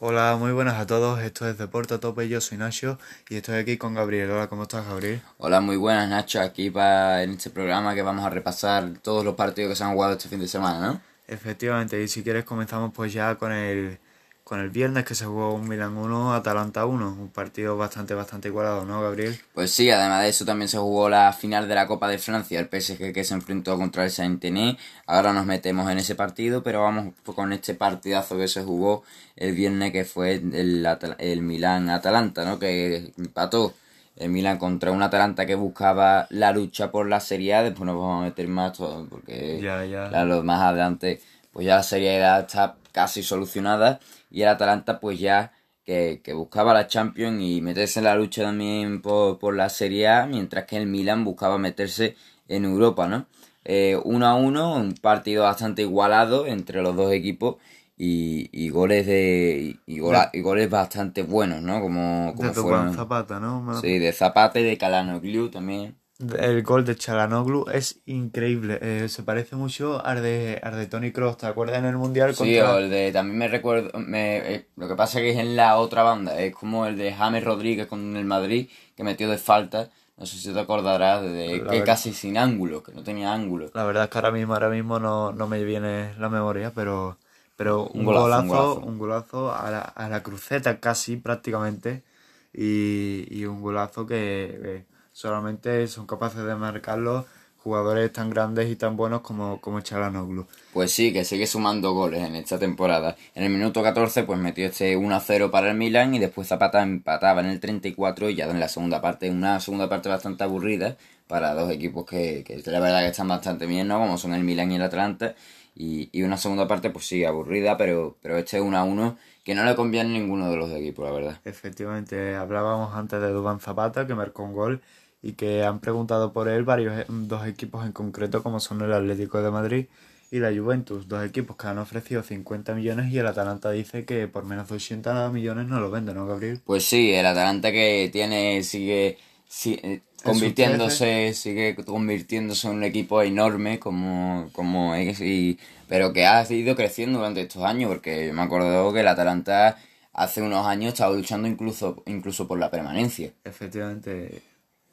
Hola, muy buenas a todos. Esto es Deporte a Tope. Yo soy Nacho y estoy aquí con Gabriel. Hola, ¿cómo estás, Gabriel? Hola, muy buenas, Nacho. Aquí para en este programa que vamos a repasar todos los partidos que se han jugado este fin de semana, ¿no? Efectivamente, y si quieres comenzamos pues ya con el con el viernes que se jugó un Milan 1, Atalanta 1, un partido bastante, bastante igualado, ¿no, Gabriel? Pues sí, además de eso también se jugó la final de la Copa de Francia, el PSG que se enfrentó contra el Saint-Denis. Ahora nos metemos en ese partido, pero vamos con este partidazo que se jugó el viernes que fue el, el Milan-Atalanta, ¿no? Que empató el Milan contra un Atalanta que buscaba la lucha por la Serie A. Después nos vamos a meter más todo, porque ya, ya. Claro, más adelante pues ya la Serie A está casi solucionada y el Atalanta pues ya que, buscaba la Champions y meterse en la lucha también por, la Serie A, mientras que el Milan buscaba meterse en Europa, ¿no? Eh, uno a uno, un partido bastante igualado entre los dos equipos y, goles de y, goles bastante buenos, ¿no? Como, como fueron. Zapata, ¿no? Sí, de Zapata y de Glue también. El gol de Chalanoglu es increíble. Eh, se parece mucho al de, al de Tony Cross. ¿Te acuerdas en el Mundial? Sí, o el de. También me recuerdo. Me, eh, lo que pasa es que es en la otra banda. Es como el de James Rodríguez con el Madrid, que metió de falta. No sé si te acordarás de que casi sin ángulo, que no tenía ángulo. La verdad es que ahora mismo, ahora mismo no, no me viene la memoria, pero, pero un, golazo, un golazo, a, la, a la cruceta casi prácticamente. Y, y un golazo que solamente son capaces de marcarlo jugadores tan grandes y tan buenos como, como Chalanoglu. Pues sí, que sigue sumando goles en esta temporada. En el minuto 14 pues metió este 1-0 para el Milan y después Zapata empataba en el 34 y ya en la segunda parte, una segunda parte bastante aburrida para dos equipos que, que la verdad que están bastante bien, ¿no? Como son el Milan y el Atlanta. Y, y una segunda parte pues sí, aburrida, pero, pero este 1-1 que no le conviene a ninguno de los equipos, la verdad. Efectivamente, hablábamos antes de Dubán Zapata que marcó un gol y que han preguntado por él varios eh, dos equipos en concreto como son el Atlético de Madrid y la Juventus, dos equipos que han ofrecido 50 millones y el Atalanta dice que por menos de 80 millones no lo vende, ¿no, Gabriel? Pues sí, el Atalanta que tiene sigue, sigue convirtiéndose sigue convirtiéndose en un equipo enorme como, como es y, pero que ha ido creciendo durante estos años porque me acuerdo que el Atalanta hace unos años estaba luchando incluso incluso por la permanencia. Efectivamente,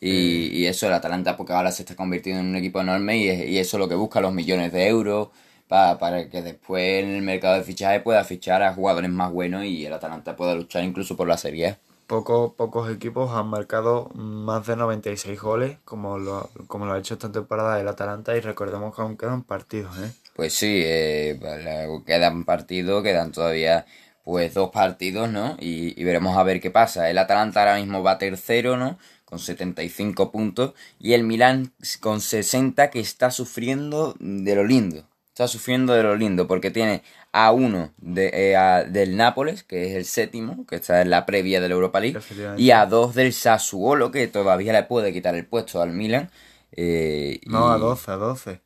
y, y, eso, el Atalanta, porque ahora se está convirtiendo en un equipo enorme y, y eso es lo que busca, los millones de euros, para, para que después en el mercado de fichaje pueda fichar a jugadores más buenos y el Atalanta pueda luchar incluso por la Serie Pocos, pocos equipos han marcado más de 96 goles, como lo, como lo ha hecho esta temporada el Atalanta, y recordemos que aún quedan partidos, ¿eh? Pues sí, eh, quedan partidos, quedan todavía pues dos partidos, ¿no? Y, y veremos a ver qué pasa. El Atalanta ahora mismo va tercero, ¿no? Con 75 puntos y el Milán con 60 que está sufriendo de lo lindo. Está sufriendo de lo lindo porque tiene a uno de, eh, del Nápoles, que es el séptimo, que está en la previa de la Europa League, y a dos del Sassuolo, que todavía le puede quitar el puesto al Milan. Eh, no, a 12, a 12.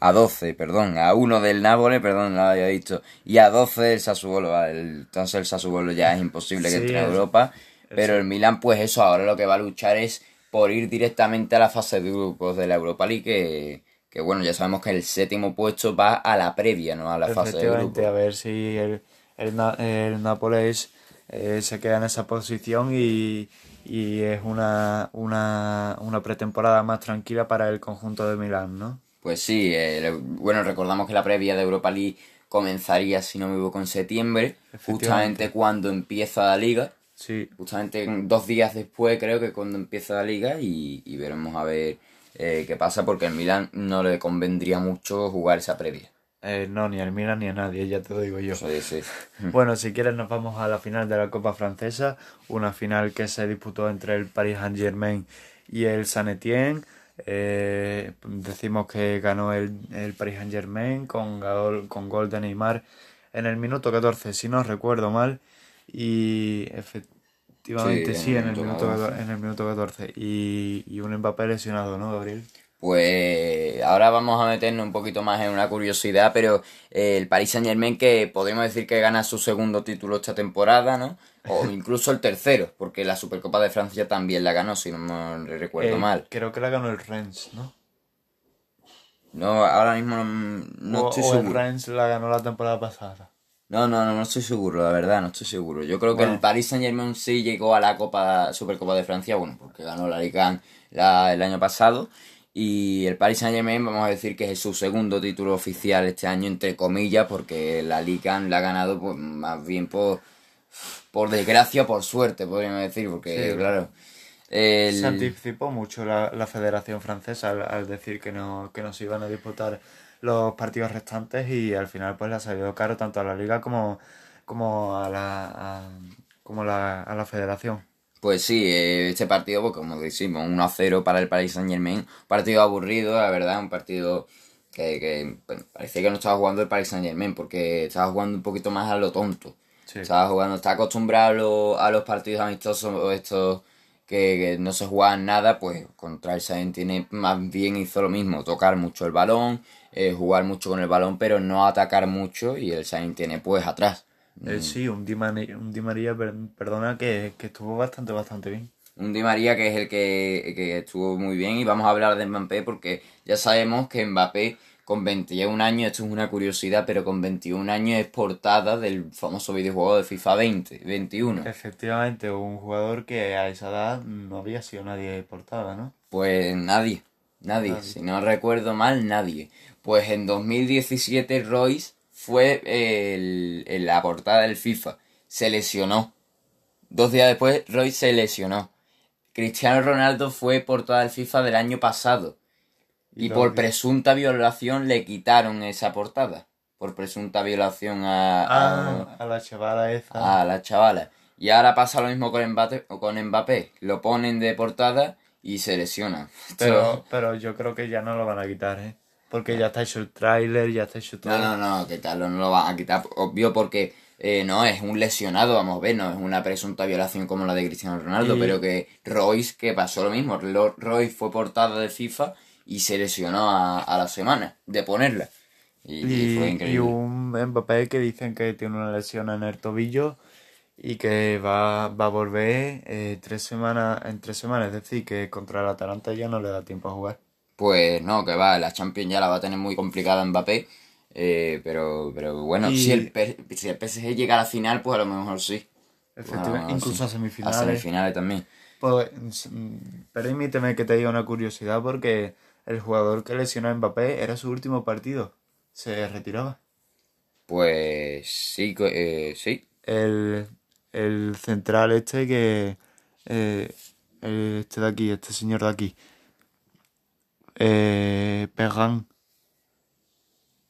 A 12, perdón, a uno del Nápoles, perdón, no lo había dicho, y a 12 del Sassuolo, entonces el Sassuolo ya es imposible que entre en Europa. Pero el Milan, pues eso, ahora lo que va a luchar es por ir directamente a la fase de grupos de la Europa League, que, bueno, ya sabemos que el séptimo puesto va a la previa, ¿no? A la fase de grupos. a ver si el, el, Nápoles eh, se queda en esa posición y, es una, una, una pretemporada más tranquila para el conjunto de Milán, ¿no? Pues sí, eh, bueno, recordamos que la previa de Europa League comenzaría, si no me equivoco, en septiembre, justamente cuando empieza la liga. Sí. Justamente dos días después creo que cuando empieza la liga y, veremos a ver eh, qué pasa porque al Milan no le convendría mucho jugar esa previa. Eh, no, ni al Milan ni a nadie, ya te lo digo yo. Sí, sí. bueno, si quieres nos vamos a la final de la Copa Francesa, una final que se disputó entre el Paris Saint-Germain y el Saint Etienne. Eh, decimos que ganó el, el Paris Saint-Germain con, con gol de Neymar en el minuto 14, si no recuerdo mal y efectivamente sí, en, el minuto, en el minuto 14. Y, y un Mbappé lesionado, ¿no, Gabriel? Pues ahora vamos a meternos un poquito más en una curiosidad, pero eh, el Paris Saint Germain que podemos decir que gana su segundo título esta temporada, ¿no? O incluso el tercero, porque la Supercopa de Francia también la ganó, si no me recuerdo eh, mal. Creo que la ganó el Rennes, ¿no? No, ahora mismo no, estoy seguro. el Rennes la ganó la temporada pasada. No, no, no, no estoy seguro, la verdad, no estoy seguro. Yo creo que el Paris Saint Germain sí llegó a la Copa Supercopa de Francia, bueno, porque ganó la Liga la, el año pasado. Y el Paris Saint Germain, vamos a decir que es su segundo título oficial este año, entre comillas, porque la Liga la ha ganado pues, más bien por, por desgracia, por suerte, podríamos decir, porque claro. Se anticipó mucho la, la Federación Francesa al, decir que no, que no se iban a disputar los partidos restantes y al final pues le ha salido caro tanto a la liga como, como a la como la, a la federación. Pues sí, este partido, pues como decimos, 1 a 0 para el Paris Saint Germain. Partido aburrido, la verdad, un partido que, que parecía que no estaba jugando el Paris Saint Germain porque estaba jugando un poquito más a lo tonto. Estaba jugando, está acostumbrado a, los partidos amistosos estos que, que, no se jugaban nada, pues contra el Saint tiene más bien hizo lo mismo, tocar mucho el balón, eh, jugar mucho con el balón, pero no atacar mucho y el Sainz tiene pues atrás. Eh, mm. sí, un Di María, un Di María perdona, que, estuvo bastante, bastante bien. Un Di María que es el que, que estuvo muy bien y vamos a hablar de Mbappé porque ya sabemos que Mbappé con 21 años, esto es una curiosidad, pero con 21 años es portada del famoso videojuego de FIFA 20, 21. Efectivamente, un jugador que a esa edad no había sido nadie portada, ¿no? Pues nadie, nadie, si no recuerdo mal, nadie. Pues en 2017 Royce fue el, en la portada del FIFA. Se lesionó. Dos días después Royce se lesionó. Cristiano Ronaldo fue portada del FIFA del año pasado. Y, por presunta violación le quitaron esa portada. Por presunta violación a, a, ah, la chavala esa. A la chavala. Y ahora pasa lo mismo con Mbappé, con Mbappé. Lo ponen de portada y se lesiona. Pero, pero yo creo que ya no lo van a quitar, ¿eh? Porque ya está hecho el tráiler, ya está hecho todo. No, no, no, que tal, no lo van a quitar. Obvio porque eh, no es un lesionado, vamos a ver, no es una presunta violación como la de Cristiano Ronaldo, pero que Royce, que pasó lo mismo. Royce fue portada de FIFA y se lesionó a, la semana de ponerla. Y, fue increíble. Y un Mbappé que dicen que tiene una lesión en el tobillo y que va, va a volver eh, tres semanas, en tres semanas, es decir, que contra el Atalanta ya no le da tiempo a jugar. Pues no, que va, la Champions ya la va a tener muy complicada Mbappé. Eh, pero, pero bueno, si, el, si el PSG llega a la final, pues a lo mejor sí. Efectivamente, incluso a semifinales. A semifinales también. Pues permíteme que te diga una curiosidad porque el jugador que lesionó a Mbappé era su último partido. Se retiraba. Pues sí, eh, sí. El, el central este que... Eh, este de aquí, este señor de aquí eh, Perrin.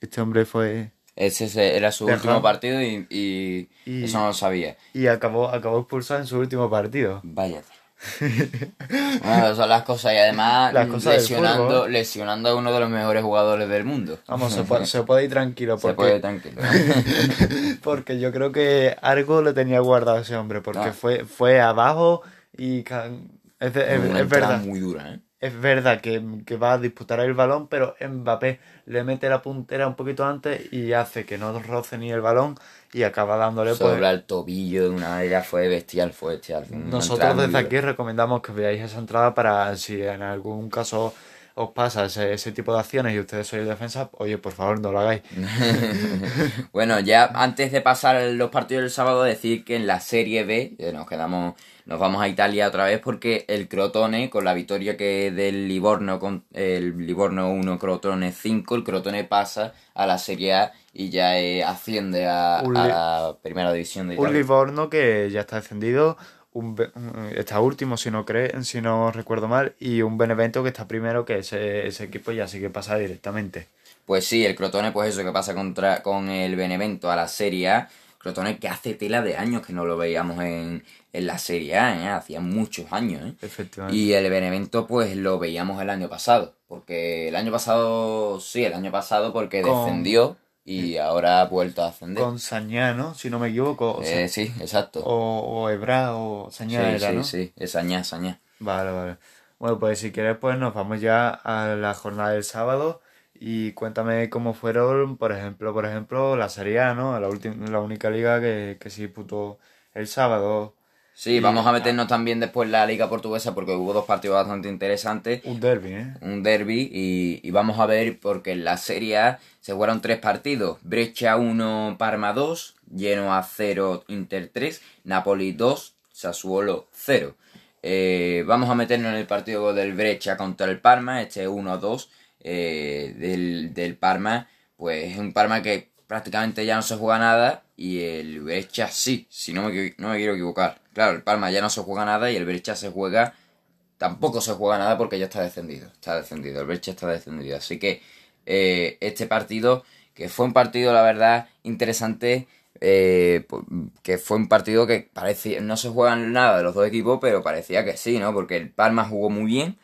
Este hombre fue. Ese era su último partido y, eso no lo sabía. Y acabó, acabó expulsado en su último partido. Vaya. bueno, son las cosas y además lesionando, lesionando a uno de los mejores jugadores del mundo. Vamos, se puede, ir tranquilo. Porque, se puede ir tranquilo. porque yo creo que algo le tenía guardado ese hombre, porque ah. fue, fue abajo y... Es, es verdad. muy dura, ¿eh? Es verdad que, va a disputar el balón, pero Mbappé le mete la puntera un poquito antes y hace que no roce ni el balón y acaba dándole Sobre pues, el tobillo de una manera fue bestial, fue bestial. Nosotros desde aquí recomendamos que veáis esa entrada para si en algún caso os pasa ese, ese tipo de acciones y ustedes sois defensa, oye, por favor, no lo hagáis. bueno, ya antes de pasar los partidos del sábado, decir que en la Serie B, eh, nos quedamos nos vamos a Italia otra vez porque el Crotone, con la victoria que del Livorno, con el Livorno 1, Crotone 5, el Crotone pasa a la Serie A y ya asciende a, la primera división de Italia. Un Livorno que ya está descendido, un, está último si no cree, si no recuerdo mal, y un Benevento que está primero, que ese, ese equipo ya sí que pasa directamente. Pues sí, el Crotone, pues eso que pasa contra, con el Benevento a la Serie A. Crotone que hace tela de años que no lo veíamos en, en la Serie A, ¿eh? hacía muchos años. ¿eh? Efectivamente. Y el Benevento pues lo veíamos el año pasado, porque el año pasado, sí, el año pasado porque descendió y ahora ha vuelto a ascender. Con Sañá, Si no me equivoco. Eh, sí, exacto. O, o o Sañá sí, sí, Sí, es Sañá, Sañá. Vale, vale. Bueno, pues si quieres pues nos vamos ya a la jornada del sábado y cuéntame cómo fueron, por ejemplo, por ejemplo, la Serie A, ¿no? La, última, la única liga que, que se disputó el sábado Sí, vamos a meternos también después en la Liga Portuguesa porque hubo dos partidos bastante interesantes. Un derby, ¿eh? Un derby y, y vamos a ver porque en la Serie A se jugaron tres partidos. Breccia 1, Parma 2, Genoa 0, Inter 3, Napoli 2, Sassuolo 0. Eh, vamos a meternos en el partido del Breccia contra el Parma, este 1-2 eh, del, del Parma. Pues es un Parma que prácticamente ya no se juega nada y el Breccia sí, si no me, no me quiero equivocar. Claro, el Palma ya no se juega nada y el Breccia se juega, tampoco se juega nada porque ya está descendido, está descendido, el Breccia está descendido. Así que eh, este partido, que fue un partido, la verdad, interesante, eh, que fue un partido que parecía, no se juegan nada de los dos equipos, pero parecía que sí, ¿no? Porque el Palma jugó muy bien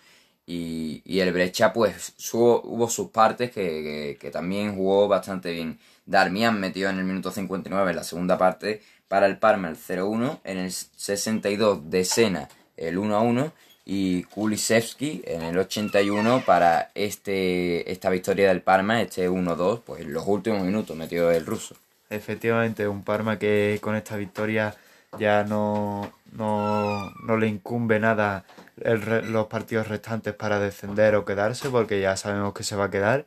y, y el Breccia, pues, hubo sus partes que, que también jugó bastante bien. Darmian metió en el minuto 59 en la segunda parte para el Parma el 0-1, en el 62 de Sena el 1-1 y Kulisevski en el 81 para este esta victoria del Parma, este 1-2, pues en los últimos minutos metió el ruso. Efectivamente, un Parma que con esta victoria ya no, no, no le incumbe nada los partidos restantes para descender o quedarse, porque ya sabemos que se va a quedar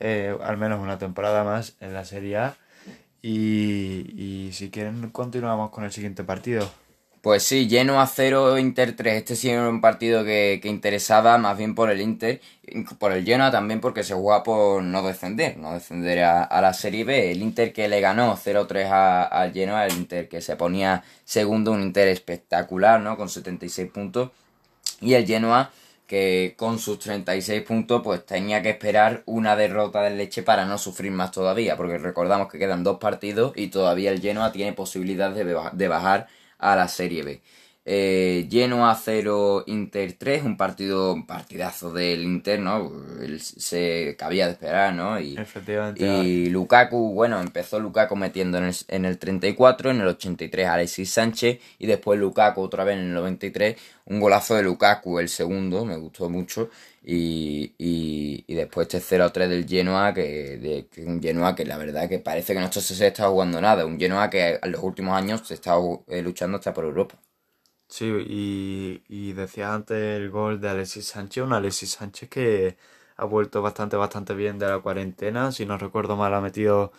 eh, al menos una temporada más en la Serie A. Y, si quieren, continuamos con el siguiente partido. Pues sí, lleno a 0 Inter 3. Este sí era un partido que, que, interesaba más bien por el Inter, por el Genoa también porque se juega por no descender, no descender a, a la Serie B. El Inter que le ganó 0-3 al Genoa, el Inter que se ponía segundo, un Inter espectacular, ¿no? Con 76 puntos. Y el Genoa que con sus 36 puntos pues tenía que esperar una derrota del Leche para no sufrir más todavía, porque recordamos que quedan dos partidos y todavía el Genoa tiene posibilidad de, de bajar a la Serie B. Eh, Genoa 0 Inter 3, un partido, un partidazo del Inter, ¿no? se cabía de esperar, ¿no? Y, y Lukaku, bueno, empezó Lukaku metiendo en el, en el 34, en el 83 Alexis Sánchez y después Lukaku otra vez en el 93, un golazo de Lukaku, el segundo, me gustó mucho. Y, y, y después este 0-3 del Genoa, que, de, que un Genoa que la verdad que parece que no se está jugando nada, un Genoa que en los últimos años se está eh, luchando hasta por Europa. Sí, y, y decía antes el gol de Alexis Sánchez, un Alexis Sánchez que ha vuelto bastante, bastante bien de la cuarentena. Si no recuerdo mal, ha metido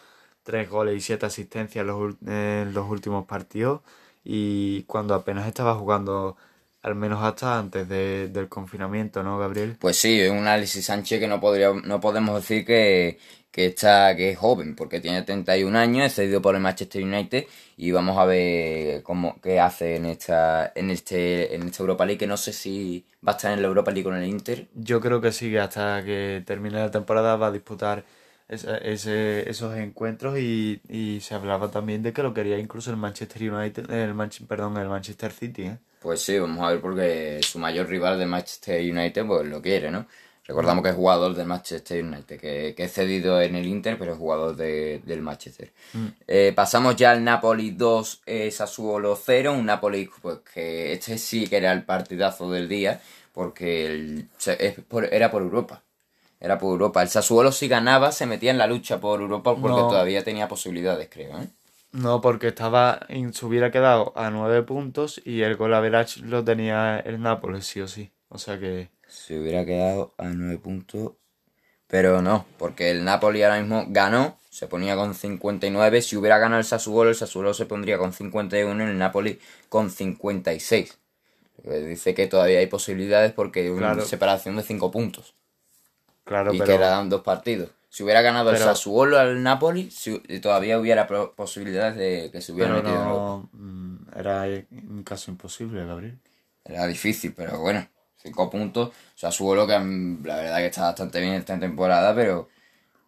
tres goles y siete asistencias en los, en los últimos partidos. Y cuando apenas estaba jugando, al menos hasta antes de, del confinamiento, ¿no, Gabriel? Pues sí, es un Alexis Sánchez que no, podría, no podemos decir que, que está que es joven porque tiene 31 años, es cedido por el Manchester United y vamos a ver cómo qué hace en esta en este en esta Europa League que no sé si va a estar en la Europa League con el Inter. Yo creo que sí, que hasta que termine la temporada va a disputar ese, esos encuentros y, y, se hablaba también de que lo quería incluso el Manchester United, el perdón, el Manchester City, ¿eh? Pues sí, vamos a ver porque su mayor rival de Manchester United pues lo quiere, ¿no? Recordamos que es jugador del Manchester United, que, que es cedido en el Inter, pero es jugador de, del Manchester. Mm. Eh, pasamos ya al Napoli 2, eh, Sassuolo 0, un Napoli pues, que este sí que era el partidazo del día, porque el, es por, era por Europa. Era por Europa. El Sassuolo si ganaba se metía en la lucha por Europa porque no. todavía tenía posibilidades, creo. ¿eh? No, porque estaba se hubiera quedado a 9 puntos y el gol average lo tenía el Nápoles, sí o sí. O sea que se hubiera quedado a 9 puntos. Pero no, porque el Napoli ahora mismo ganó, se ponía con 59. Si hubiera ganado el Sassuolo, el Sassuolo se pondría con 51 y el Napoli con 56. Dice que todavía hay posibilidades porque hay una separación de 5 puntos. Claro, y pero... quedan dos partidos. Si hubiera ganado pero... el Sassuolo al Napoli, si, todavía hubiera posibilidades de que se hubiera pero metido no, en Era un caso imposible, Gabriel. Era difícil, pero bueno. 5 puntos. Sassuolo que la verdad que está bastante bien esta temporada, pero.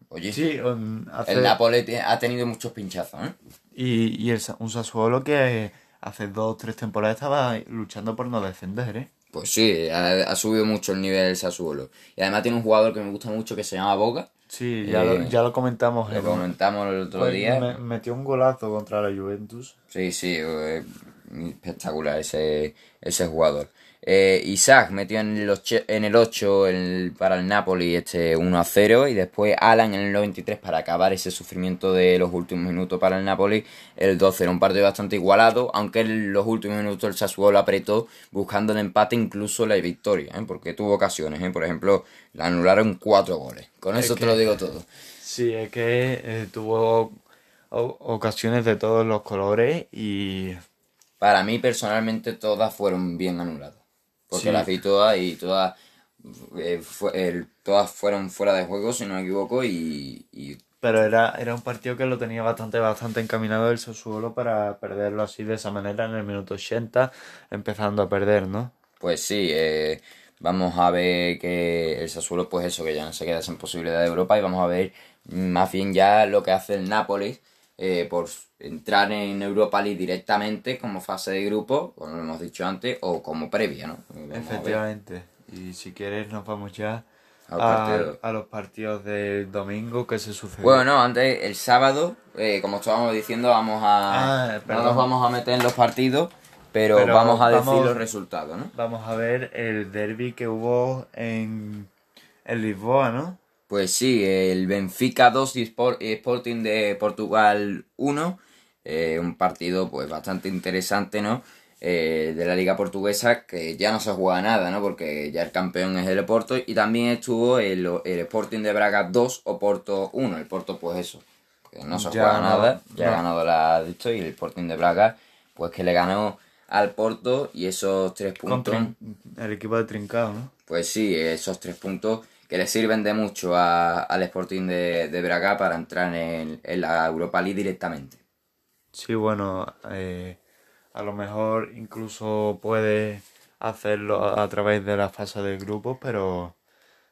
Oye, sí, um, hace... el Napoli ha tenido muchos pinchazos, ¿eh? Y, y el, un Sassuolo que hace dos o tres temporadas estaba luchando por no descender, ¿eh? Pues sí, ha, ha, subido mucho el nivel del Sassuolo. Y además tiene un jugador que me gusta mucho que se llama Boca. Sí, ya, eh, lo, ya lo comentamos. Lo eh, comentamos el otro pues día. Me, metió un golazo contra la Juventus. Sí, sí. Eh, espectacular ese, ese jugador. Eh, Isaac metió en el 8, en el 8 para el Napoli este 1 a 0 y después Alan en el 93 para acabar ese sufrimiento de los últimos minutos para el Napoli el 2-0. Un partido bastante igualado, aunque en los últimos minutos el Sassuolo apretó buscando el empate, incluso la victoria, ¿eh? porque tuvo ocasiones. ¿eh? Por ejemplo, le anularon 4 goles. Con eso te lo digo todo. Sí, es que tuvo ocasiones de todos los colores y... Para mí personalmente todas fueron bien anuladas. Porque las vi todas y todas, eh, todas fueron fuera de juego, si no me equivoco, y... Pero era, era un partido que lo tenía bastante, bastante encaminado el Sassuolo para perderlo así de esa manera en el minuto 80, empezando a perder, ¿no? Pues sí, eh, vamos a ver que el Sassuolo, pues eso, que ya no se queda sin posibilidad de Europa y vamos a ver más bien ya lo que hace el Nápoles eh, por entrar en Europa League directamente como fase de grupo, como lo hemos dicho antes, o como previa, ¿no? Efectivamente. Y si quieres nos vamos ya a, los partidos del domingo que se sucede. Bueno, no, antes el sábado, eh, como estábamos diciendo, vamos a... Ah, no nos vamos a meter en los partidos, pero, vamos a decir los resultados, ¿no? Vamos a ver el derby que hubo en, en Lisboa, ¿no? Pues sí, el Benfica 2 y Sporting de Portugal 1. Eh, un partido pues bastante interesante, ¿no? Eh, de la liga portuguesa que ya no se juega nada, ¿no? Porque ya el campeón es el Oporto y también estuvo el, Sporting de Braga 2 Oporto 1. El Porto pues eso, que no se juega nada, ya ha ganado la dicho y el Sporting de Braga pues que le ganó al Porto y esos tres puntos... el equipo de Trincado, ¿no? Pues sí, esos tres puntos que le sirven de mucho al Sporting de, Braga para entrar en, la Europa League directamente. Sí, bueno, eh, a lo mejor incluso puede hacerlo a través de la fase de grupos, pero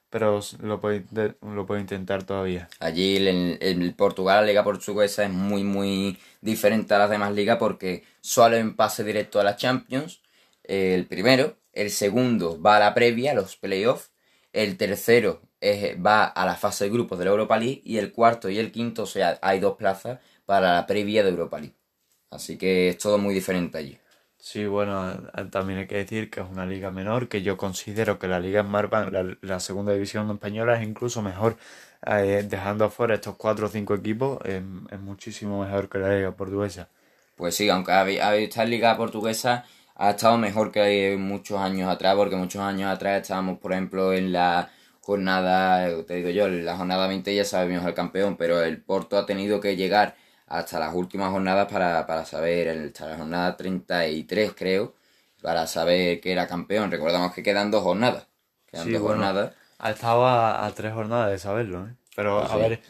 pero lo puede, lo puede intentar todavía. Allí en, el Portugal, la liga portuguesa es muy muy diferente a las demás ligas porque solo en pase directo a la Champions, el primero, el segundo va a la previa, los playoffs, el tercero va a la fase de grupos de la Europa League y el cuarto y el quinto, o sea, hay dos plazas para la previa de Europa League. Así que es todo muy diferente allí. Sí, bueno, también hay que decir que es una liga menor, que yo considero que la liga Marban, la, segunda división española es incluso mejor, eh, dejando afuera estos cuatro o cinco equipos, es, muchísimo mejor que la liga portuguesa. Pues sí, aunque esta liga portuguesa ha estado mejor que muchos años atrás, porque muchos años atrás estábamos, por ejemplo, en la jornada, te digo yo, en la jornada 20 ya sabemos el campeón, pero el Porto ha tenido que llegar hasta las últimas jornadas para, saber, hasta la jornada 33 creo, para saber que era campeón. Recordamos que quedan dos jornadas. Quedan dos jornadas. Ha estado a, tres jornadas de saberlo, ¿eh? Pero pues a ver,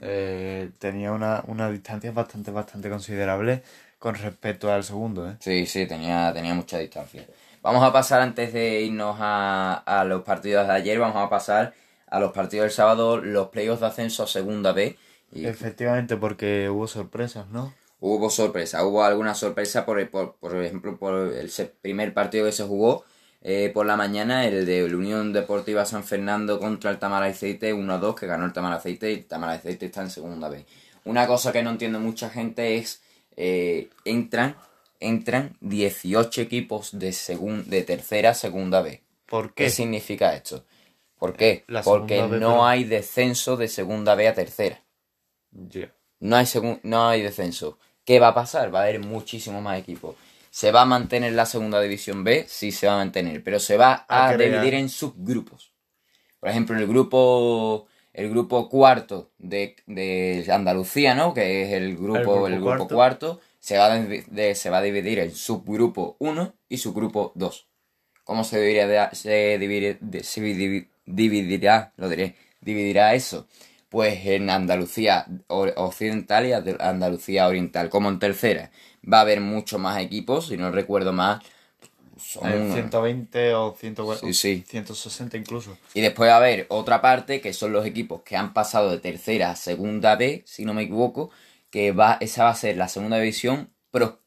eh, tenía una, una distancia bastante, bastante considerable con respecto al segundo, ¿eh? Sí, sí, tenía, tenía mucha distancia. Vamos a pasar, antes de irnos a, los partidos de ayer, vamos a pasar a los partidos del sábado, los playoffs de ascenso a segunda B. Efectivamente, porque hubo sorpresas, ¿no? Hubo sorpresas, hubo alguna sorpresa, por, por, por ejemplo, por el primer partido que se jugó eh, por la mañana, el de la Unión Deportiva San Fernando contra el Tamara Aceite 1-2, que ganó el Tamara Aceite y el Tamara Aceite está en segunda B. Una cosa que no entiende mucha gente es eh, entran, entran 18 equipos de, de tercera segunda B. ¿Por qué? ¿Qué significa esto? ¿Por qué? Porque no hay descenso de segunda B a tercera. No, hay no hay descenso. ¿Qué va a pasar? Va a haber muchísimos más equipos. ¿Se va a mantener la segunda división B? Sí, se va a mantener, pero se va a, dividir en subgrupos. Por ejemplo, el grupo el grupo cuarto de, de Andalucía, ¿no? Que es el grupo, el grupo, cuarto. se, va de, se va a dividir en subgrupo 1 y subgrupo 2. ¿Cómo se dividirá, se, dividirá, lo diré, dividirá eso? Pues en Andalucía Occidental y Andalucía Oriental. Como en tercera, va a haber muchos más equipos, si no recuerdo más, son 120 o 160 incluso. Y después va a haber otra parte que son los equipos que han pasado de tercera a segunda B, si no me equivoco, que va, esa va a ser la segunda división Pro.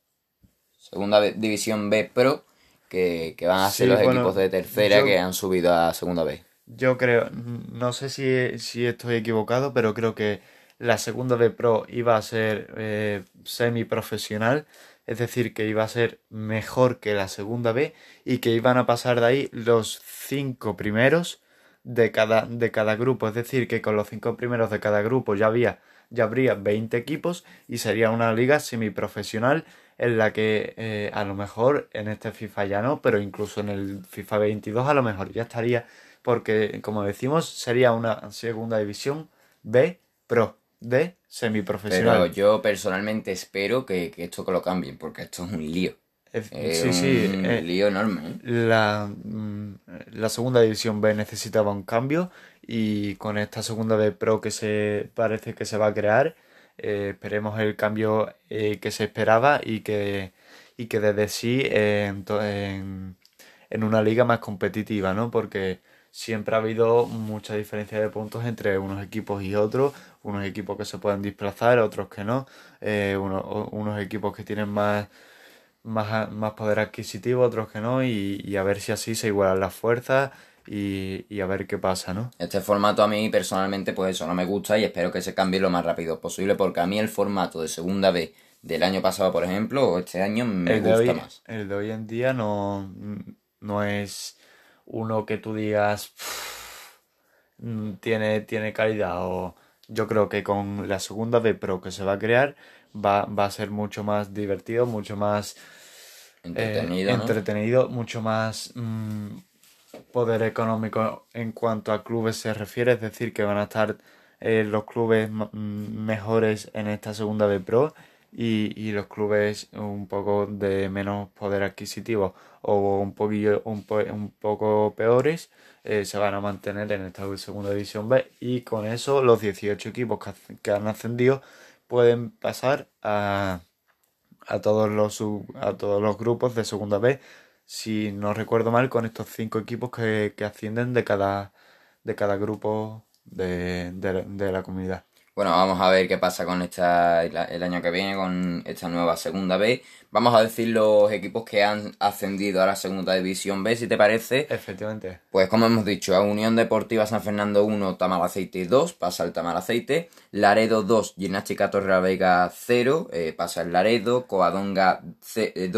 Segunda división B Pro, que, van a ser los equipos de tercera que han subido a segunda B. Yo creo, no sé si, si estoy equivocado, pero creo que la segunda B Pro iba a ser eh, semi profesional es decir, que iba a ser mejor que la segunda B y que iban a pasar de ahí los cinco primeros de cada, de cada grupo, es decir, que con los cinco primeros de cada grupo ya había ya habría 20 equipos y sería una liga semiprofesional en la que eh, a lo mejor en este FIFA ya no, pero incluso en el FIFA 22 a lo mejor ya estaría, porque como decimos, sería una segunda división B Pro de semiprofesional. Pero yo personalmente espero que, esto que lo cambien, porque esto es un lío. Es, sí, sí, un eh, lío enorme. ¿eh? La, mm, la segunda división B necesitaba un cambio y con esta segunda B Pro que se parece que se va a crear, eh, esperemos el cambio que se esperaba y que, y que desde sí en, en, en, una liga más competitiva, ¿no? Porque siempre ha habido mucha diferencia de puntos entre unos equipos y otros, unos equipos que se pueden desplazar, otros que no, eh, unos equipos que tienen más, más, más poder adquisitivo, otros que no, y, a ver si así se igualan las fuerzas y, y, a ver qué pasa, ¿no? Este formato a mí personalmente pues eso no me gusta y espero que se cambie lo más rápido posible porque a mí el formato de segunda vez del año pasado, por ejemplo, o este año me gusta más. El de hoy en día no, no es uno que tú digas tiene, tiene calidad o yo creo que con la segunda B Pro que se va a crear va, va a ser mucho más divertido, mucho más entretenido, eh, entretenido mucho más mm, poder económico en cuanto a clubes se refiere, es decir, que van a estar eh, los clubes mejores en esta segunda B Pro y, y, los clubes un poco de menos poder adquisitivo o un poquillo un, un poco peores eh, se van a mantener en esta segunda división B y con eso los 18 equipos que, han ascendido pueden pasar a, a, todos los a todos los grupos de segunda B si no recuerdo mal con estos cinco equipos que, que ascienden de cada de cada grupo de, de la comunidad bueno, vamos a ver qué pasa con esta el año que viene, con esta nueva segunda B. Vamos a decir los equipos que han ascendido a la segunda división B, si te parece. Efectivamente. Pues como hemos dicho, a Unión Deportiva San Fernando 1, Tamalaceite 2, pasa el Tamalaceite. Laredo 2, Gimnástica Vega 0, eh, pasa el Laredo. Coadonga 2, eh,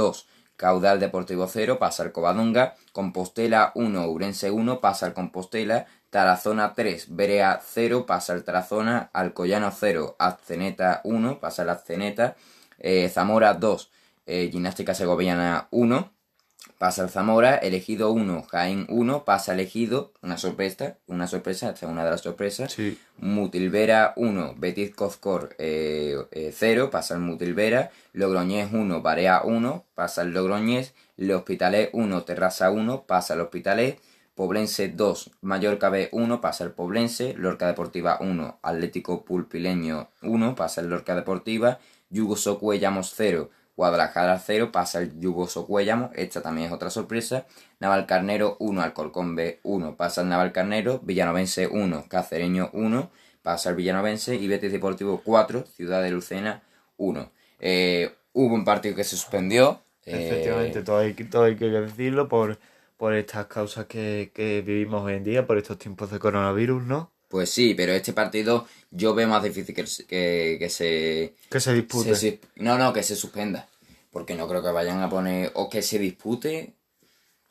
Caudal Deportivo 0, pasa el Covadonga. Compostela 1, Urense 1, pasa el Compostela. Tarazona 3, Berea 0, pasa el Tarazona, Alcoyano 0, Azceneta 1, pasa el Azceneta, eh, Zamora 2, eh, Gimnástica Segoviana 1, pasa el Zamora, Elegido 1, Jaén 1, pasa Elegido, una sorpresa, una sorpresa, esta es una de las sorpresas, Mutilvera 1, Betis Cozcor 0, eh, pasa el Mutilvera, Logroñés 1, Barea 1, pasa el Logroñés, Le Hospitalet 1, Terrassa 1, pasa el Hospitalet, Poblense 2, Mallorca B 1, pasa el Poblense, Lorca Deportiva 1, Atlético Pulpileño 1, pasa el Lorca Deportiva, Yugo Socuellamos 0, Guadalajara 0, pasa el Yugo Socuellamos, esta también es otra sorpresa, Navalcarnero 1, Alcorcón B 1, pasa el Navalcarnero, Villanovense 1, Cacereño 1, pasa el Villanovense y Betis Deportivo 4, Ciudad de Lucena 1. Eh, hubo un partido que se suspendió. Efectivamente, todo, hay, todo hay que decirlo por por estas causas que, vivimos hoy en día, por estos tiempos de coronavirus, ¿no? Pues sí, pero este partido yo veo más difícil que, que, se... Que se dispute. no, no, que se suspenda. Porque no creo que vayan a poner... O que se dispute...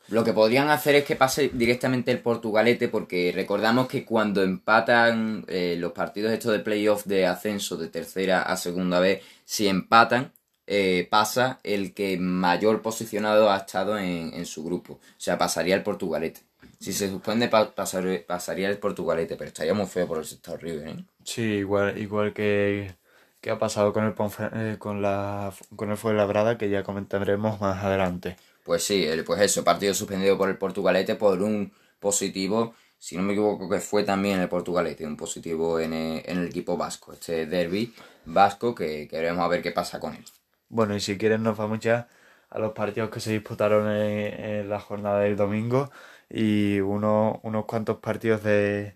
Lo que podrían hacer es que pase directamente el Portugalete, porque recordamos que cuando empatan eh, los partidos estos de playoff de ascenso de tercera a segunda vez, si empatan, eh, pasa el que mayor posicionado ha estado en, su grupo. O sea, pasaría el Portugalete. Si se suspende, pasaría el Portugalete, pero estaría muy feo por el sector River, ¿eh? Sí, igual, igual que, ha pasado con el, eh, con, la, con el Fuenlabrada, que ya comentaremos más adelante. Pues sí, pues eso, partido suspendido por el Portugalete por un positivo, si no me equivoco que fue también el Portugalete, un positivo en el, equipo vasco, este derby vasco, que, que veremos a ver qué pasa con él. Bueno, y si quieren nos vamos ya a los partidos que se disputaron en, la jornada del domingo y uno, unos cuantos partidos de,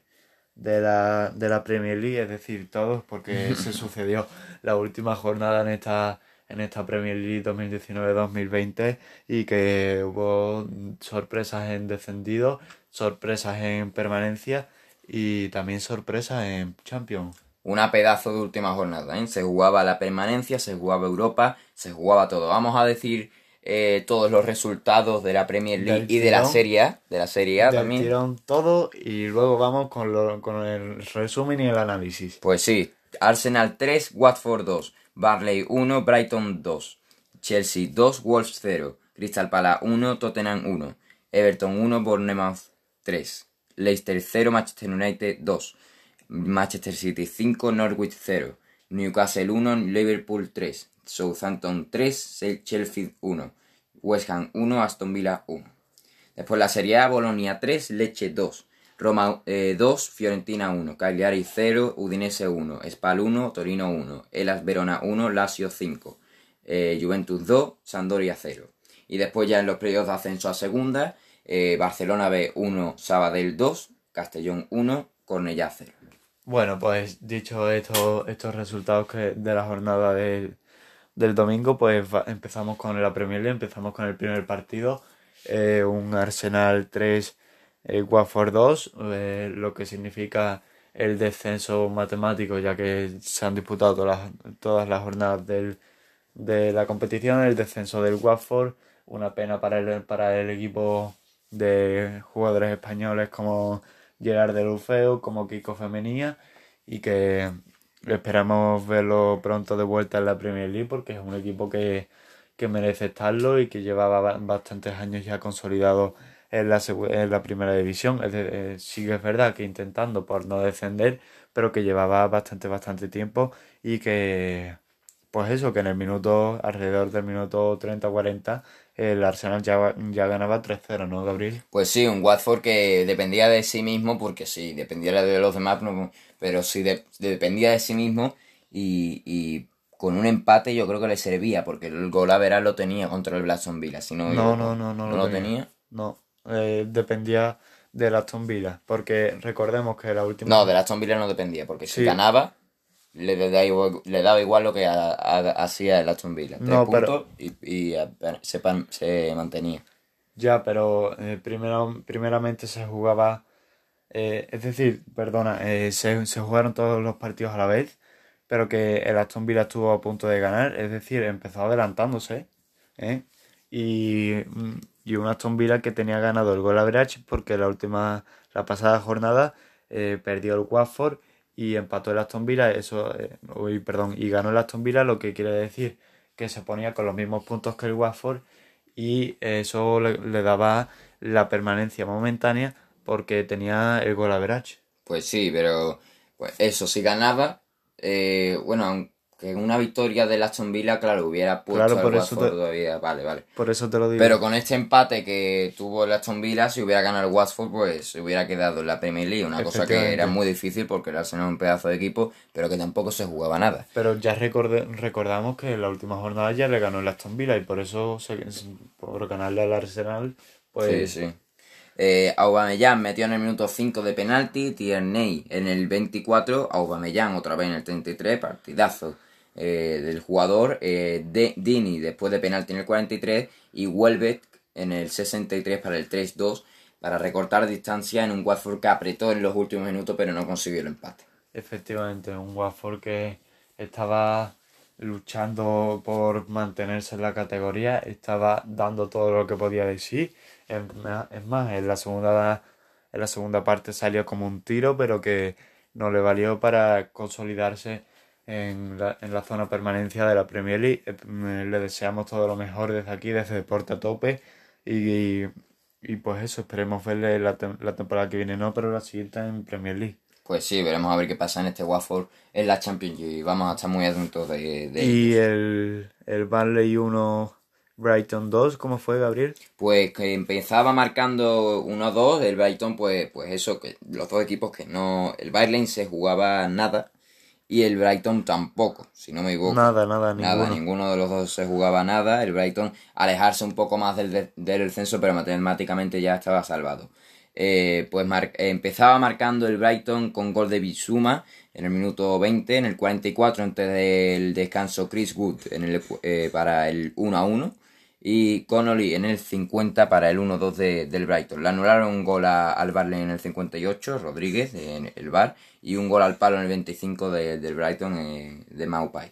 de, la, de la Premier League, es decir, todos, porque se sucedió la última jornada en esta, en esta Premier League 2019-2020 y que hubo sorpresas en descendido, sorpresas en permanencia y también sorpresas en Champions. Una pedazo de última jornada. ¿eh? Se jugaba la permanencia, se jugaba Europa, se jugaba todo. Vamos a decir eh, todos los resultados de la Premier League y de la Serie A, de la Serie A también. Tirón todo y luego vamos con, lo, con el resumen y el análisis. Pues sí, Arsenal 3, Watford 2, Barley 1, Brighton 2, Chelsea 2, Wolves 0, Crystal Palace 1, Tottenham 1, Everton 1, Bournemouth 3, Leicester 0, Manchester United 2, Manchester City 5, Norwich 0, Newcastle 1, Liverpool 3, Southampton 3, Chelsea 1, West Ham 1, Aston Villa 1. Después la Serie A, Bolonia 3, Leche 2, Roma 2, eh, Fiorentina 1, Cagliari 0, Udinese 1, Spal 1, Torino 1, Elas Verona 1, Lazio 5, eh, Juventus 2, Sandoria 0. Y después ya en los playoffs de ascenso a segunda, eh, Barcelona B 1, Sabadell 2, Castellón 1, Cornellá 0. Bueno, pues dicho esto, estos resultados que de la jornada del domingo, pues empezamos con la Premier League, empezamos con el primer partido, eh, un Arsenal 3, eh, Watford 2, eh, lo que significa el descenso matemático, ya que se han disputado todas las, todas las jornadas del, de la competición, el descenso del Watford, una pena para el, para el equipo de jugadores españoles como Gerard de Lufeo, como Kiko Femenía y que esperamos verlo pronto de vuelta en la Premier League porque es un equipo que, merece estarlo y que llevaba bastantes años ya consolidado en la, en la primera división. Es eh, sí que es verdad que intentando por no descender, pero que llevaba bastante, bastante tiempo y que, pues eso, que en el minuto, alrededor del minuto 30-40, el Arsenal ya, ya ganaba 3-0, ¿no, Gabriel? Pues sí, un Watford que dependía de sí mismo, porque sí, dependía de los demás, pero sí dependía de sí mismo y, con un empate yo creo que le servía, porque el gol a veras lo tenía contra el Blaston Villa, si no, no, no, no, no, lo, tenía. No, eh, dependía del Aston Villa, porque recordemos que la última... No, del Aston Villa no dependía, porque si ganaba le, daba igual, le daba igual lo que hacía el Aston Villa. no, pero, y, se, se, mantenía. Ya, pero eh, primero, primeramente se jugaba. Eh, es decir, perdona, eh, se, se, jugaron todos los partidos a la vez, pero que el Aston Villa estuvo a punto de ganar, es decir, empezó adelantándose. Y, y un Aston Villa que tenía ganado el gol average porque la última, la pasada jornada perdió el Watford y empató el Aston Villa, eso, eh, perdón, y ganó el Aston Villa, lo que quiere decir que se ponía con los mismos puntos que el Watford y eso le, daba la permanencia momentánea porque tenía el gol average. Pues sí, pero pues eso, si ganaba, eh, bueno, que una victoria del Aston Villa, claro, hubiera puesto claro, Watford todavía. Vale, vale. Por eso te lo digo. Pero con este empate que tuvo el Aston Villa, si hubiera ganado el Watford, pues se hubiera quedado en la Premier League. Una cosa que era muy difícil porque el Arsenal es un pedazo de equipo, pero que tampoco se jugaba nada. Pero ya recordamos que en la última jornada ya le ganó el Aston Villa y por eso, por ganarle al Arsenal, pues. Sí, sí. Eh, Aubameyang metió en el minuto 5 de penalti, Tierney en el 24, Aubameyang otra vez en el 33, partidazo eh, del jugador, eh, de Dini después de penalti en el 43 y Welbeck en el 63 para el 3-2 para recortar distancia en un Watford que apretó en los últimos minutos pero no consiguió el empate. Efectivamente, un Watford que estaba luchando por mantenerse en la categoría, estaba dando todo lo que podía decir. Es más, en la segunda, en la segunda parte salió como un tiro, pero que no le valió para consolidarse en la, en la zona permanencia de la Premier League. Eh, le deseamos todo lo mejor desde aquí, desde Deporte a Tope. Y, y, pues eso, esperemos verle la, la, temporada que viene, no, pero la siguiente en Premier League. Pues sí, veremos a ver qué pasa en este Watford en la Champions League. Vamos a estar muy atentos de, de Y el, el Burnley 1, Brighton 2, ¿cómo fue, Gabriel? Pues que empezaba marcando 1-2, el Brighton, pues, pues eso, que los dos equipos que no. El Burnley se jugaba nada y el Brighton tampoco, si no me equivoco. Nada, nada, ninguno. Nada, ninguno de los dos se jugaba nada. El Brighton alejarse un poco más del, del descenso, pero matemáticamente ya estaba salvado. Eh, pues empezaba marcando el Brighton con gol de Bisuma en el minuto 20, en el 44 antes del descanso Chris Wood en el, eh, para el 1 a 1 y Connolly en el 50 para el 1-2 del Brighton. Le anularon un gol al Barley en el 58, Rodríguez en el Bar, y un gol al palo en el 25 del Brighton eh, de Maupai.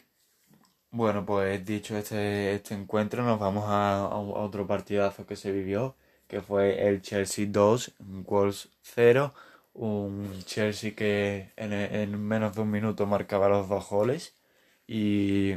Bueno, pues dicho este, este encuentro, nos vamos a, otro partidazo que se vivió, que fue el Chelsea 2, Wolves 0. Un Chelsea que en, en menos de un minuto marcaba los dos goles y,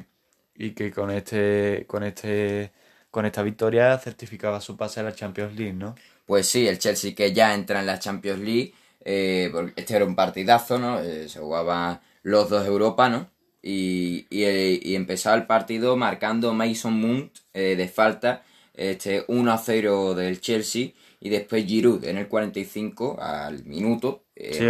y que con este, con este con esta victoria certificaba su pase a la Champions League, ¿no? Pues sí, el Chelsea que ya entra en la Champions League, eh, porque este era un partidazo, ¿no? Eh, se jugaban los dos Europa, ¿no? Y, y, empezaba el partido marcando Mason Mount eh, de falta, este 1 a 0 del Chelsea, y después Giroud en el 45 al minuto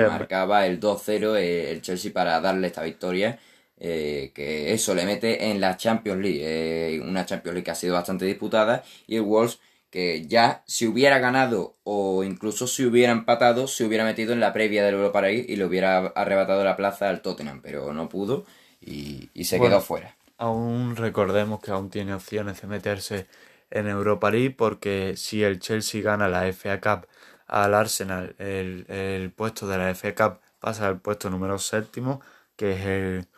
marcaba el 2-0 el Chelsea para darle esta victoria eh, que eso le mete en la Champions League, eh, una Champions League que ha sido bastante disputada, y el Wolves que ya si hubiera ganado o incluso si hubiera empatado, se hubiera metido en la previa del Europa League y le hubiera arrebatado la plaza al Tottenham, pero no pudo y, se quedó fuera. Aún recordemos que aún tiene opciones de meterse en Europa League porque si el Chelsea gana la FA Cup al Arsenal, el, el puesto de la FA Cup pasa al puesto número séptimo, que es el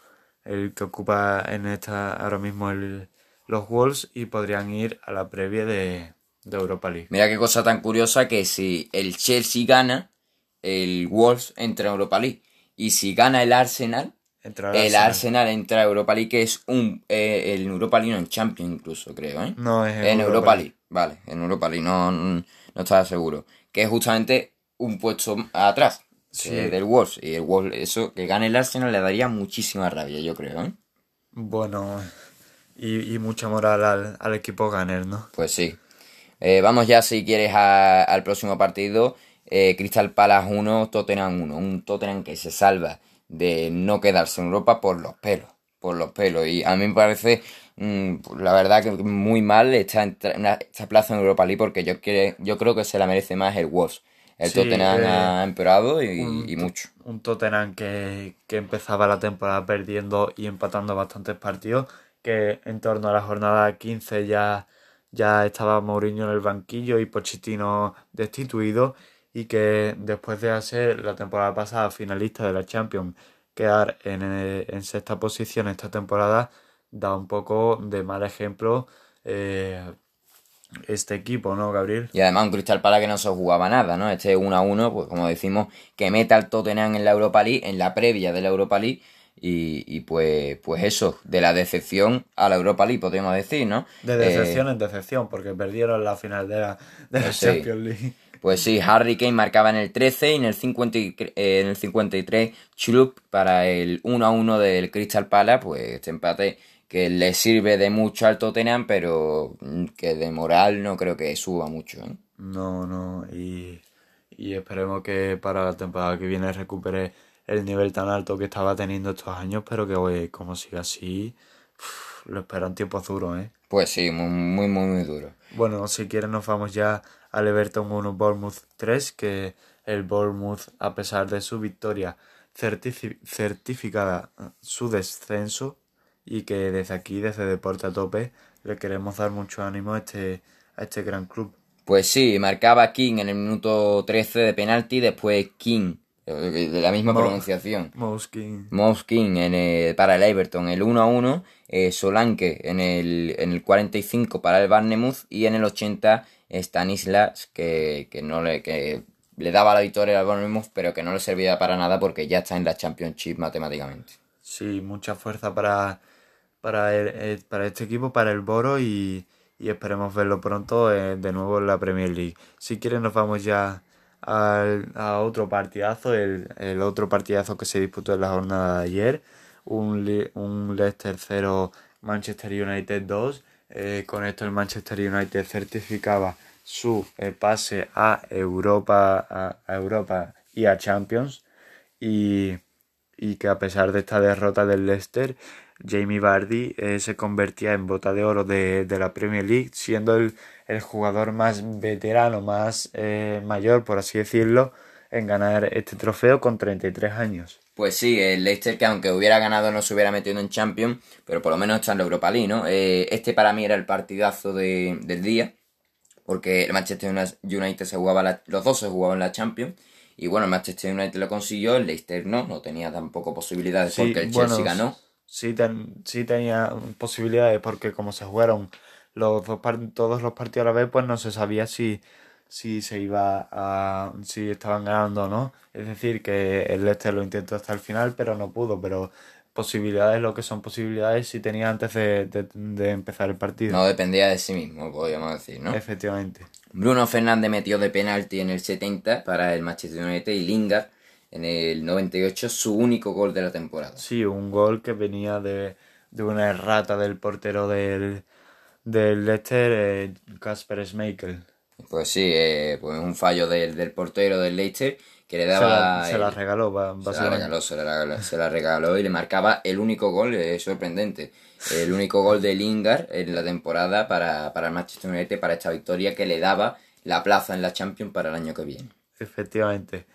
el que ocupa en esta ahora mismo los Wolves y podrían ir a la previa de, Europa League. Mira qué cosa tan curiosa que si el Chelsea gana, el Wolves entra a Europa League. Y si gana el Arsenal, el Arsenal. entra a Europa League, que es un eh, el Europa League no en Champions incluso, creo, ¿eh? No, es en, Europa, League. Vale, en Europa League, no, no, no estaba seguro. Que es justamente un puesto atrás del Wolves. Y el Wolves, eso, que gane el Arsenal le daría muchísima rabia, yo creo, ¿eh? Bueno, y, mucha moral al, equipo ganer, ¿no? Pues sí. Eh, vamos ya, si quieres, al próximo partido. Eh, Crystal Palace 1, Tottenham 1. Un Tottenham que se salva de no quedarse en Europa por los pelos. Por los pelos. Y a mí me parece, mm, la verdad, que muy mal esta, esta plaza en Europa League porque yo, yo creo que se la merece más el Wolves. El Tottenham eh, ha empeorado y, mucho. Un Tottenham que, empezaba la temporada perdiendo y empatando bastantes partidos, que en torno a la jornada 15 ya, ya estaba Mourinho en el banquillo y Pochettino destituido y que después de hacer la temporada pasada finalista de la Champions, quedar en, en sexta posición esta temporada da un poco de mal ejemplo eh, este equipo, ¿no, Gabriel? Y además un Crystal Palace que no se jugaba nada, ¿no? Este 1 a 1, pues como decimos, que meta al Tottenham en la Europa League, en la previa de la Europa League, y, pues, pues eso, de la decepción a la Europa League, podríamos decir, ¿no? De decepción eh, en decepción, porque perdieron la final de la, de pues Champions League. Pues sí, Harry Kane marcaba en el 13 y en el, 50, eh, en el 53 Chulup para el 1 a 1 del Crystal Palace, pues este empate que le sirve de mucho al Tottenham, pero que de moral no creo que suba mucho. ¿eh? No, no, y, esperemos que para la temporada que viene recupere el nivel tan alto que estaba teniendo estos años, pero que hoy, como siga así, lo esperan tiempos duros, ¿eh? Pues sí, muy, muy, muy, muy duro. Bueno, si quieren nos vamos ya al Everton 1, Bournemouth 3, que el Bournemouth, a pesar de su victoria certificada su descenso, y que desde aquí, desde Deporte a Tope, le queremos dar mucho ánimo a este, a este gran club. Pues sí, marcaba King en el minuto 13 de penalti, después King, de la misma pronunciación. Mouse King. Mouse King en para el Everton, el 1 a 1. Eh, Solanke en el, en el 45 para el Barnemouth y en el 80 Stanislas que, que no le, que le daba la victoria al Barnemouth pero que no le servía para nada porque ya está en la Championship matemáticamente. Sí, mucha fuerza para para, el, para este equipo, para el Boro y, esperemos verlo pronto eh, de nuevo en la Premier League. Si quieren nos vamos ya al, a otro partidazo, el, el, otro partidazo que se disputó en la jornada de ayer, un, un Leicester 0, Manchester United 2. Eh, con esto el Manchester United certificaba su eh, pase a Europa, a, Europa y a Champions y, y que a pesar de esta derrota del Leicester Jamie Vardy eh, se convertía en bota de oro de, la Premier League, siendo el, jugador más veterano, más eh, mayor, por así decirlo, en ganar este trofeo con 33 años. Pues sí, el Leicester que aunque hubiera ganado no se hubiera metido en Champions, pero por lo menos está en la Europa League, ¿no? Eh, este para mí era el partidazo de, del día, porque el Manchester United se jugaba, los dos se jugaban la Champions, y bueno, el Manchester United lo consiguió, el Leicester no, no tenía tampoco posibilidades porque el Chelsea ganó. Sí, sí tenía posibilidades porque como se jugaron los dos todos los partidos a la vez, pues no se sabía si si se iba a si estaban ganando o no. Es decir que el Leicester lo intentó hasta el final pero no pudo. Pero posibilidades lo que son posibilidades si tenía antes de, empezar el partido. No dependía de sí mismo podríamos decir no efectivamente. Bruno Fernández metió de penalti en el 70 para el Manchester United y Lingard en el 98 su único gol de la temporada sí un gol que venía de, de una errata del portero del del Leicester Casper Schmeichel pues sí, eh, pues un fallo del, del, portero del Leicester que le daba... Se la, regaló, Se la regaló, se la regaló, y le marcaba el único gol, es sorprendente, el único gol de Lingard en la temporada para, para el Manchester United, para esta victoria que le daba la plaza en la Champions para el año que viene. Efectivamente.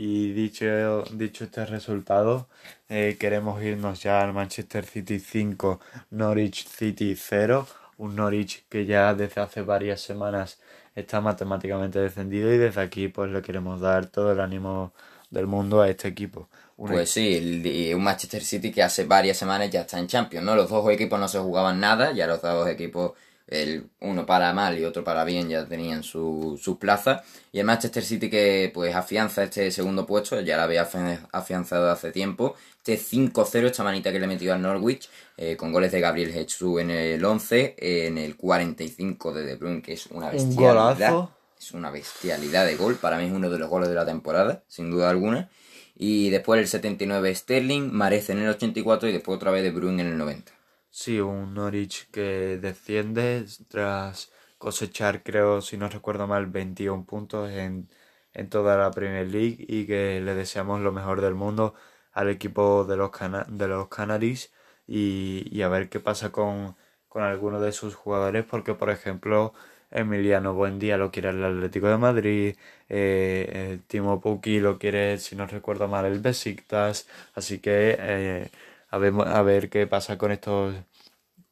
Y dicho, dicho este resultado, eh, queremos irnos ya al Manchester City 5, Norwich City 0. Un Norwich que ya desde hace varias semanas está matemáticamente descendido y desde aquí pues le queremos dar todo el ánimo del mundo a este equipo. pues sí, un Manchester City que hace varias semanas ya está en Champions, ¿no? Los dos equipos no se jugaban nada, ya los dos equipos, el uno para mal y otro para bien, ya tenían su, su plaza. Y el Manchester City que pues afianza este segundo puesto, ya lo había afianzado hace tiempo. Este 5-0, esta manita que le metió al Norwich, eh, con goles de Gabriel Jesús en el 11, en el 45 de De Bruyne, que es una bestialidad. Es una bestialidad de gol, para mí es uno de los goles de la temporada, sin duda alguna. Y después el 79 Sterling, Marece en el 84 y después otra vez De Bruyne en el 90. Sí, un Norwich que desciende tras cosechar, creo, si no recuerdo mal, 21 puntos en, en toda la Premier League y que le deseamos lo mejor del mundo al equipo de los, de los Canaries y, a ver qué pasa con, con algunos de sus jugadores, porque por ejemplo Emiliano Buendía lo quiere el Atlético de Madrid, eh, Timo Pukki lo quiere, si no recuerdo mal, el Besiktas, así que eh, a, ver, a ver qué pasa con estos,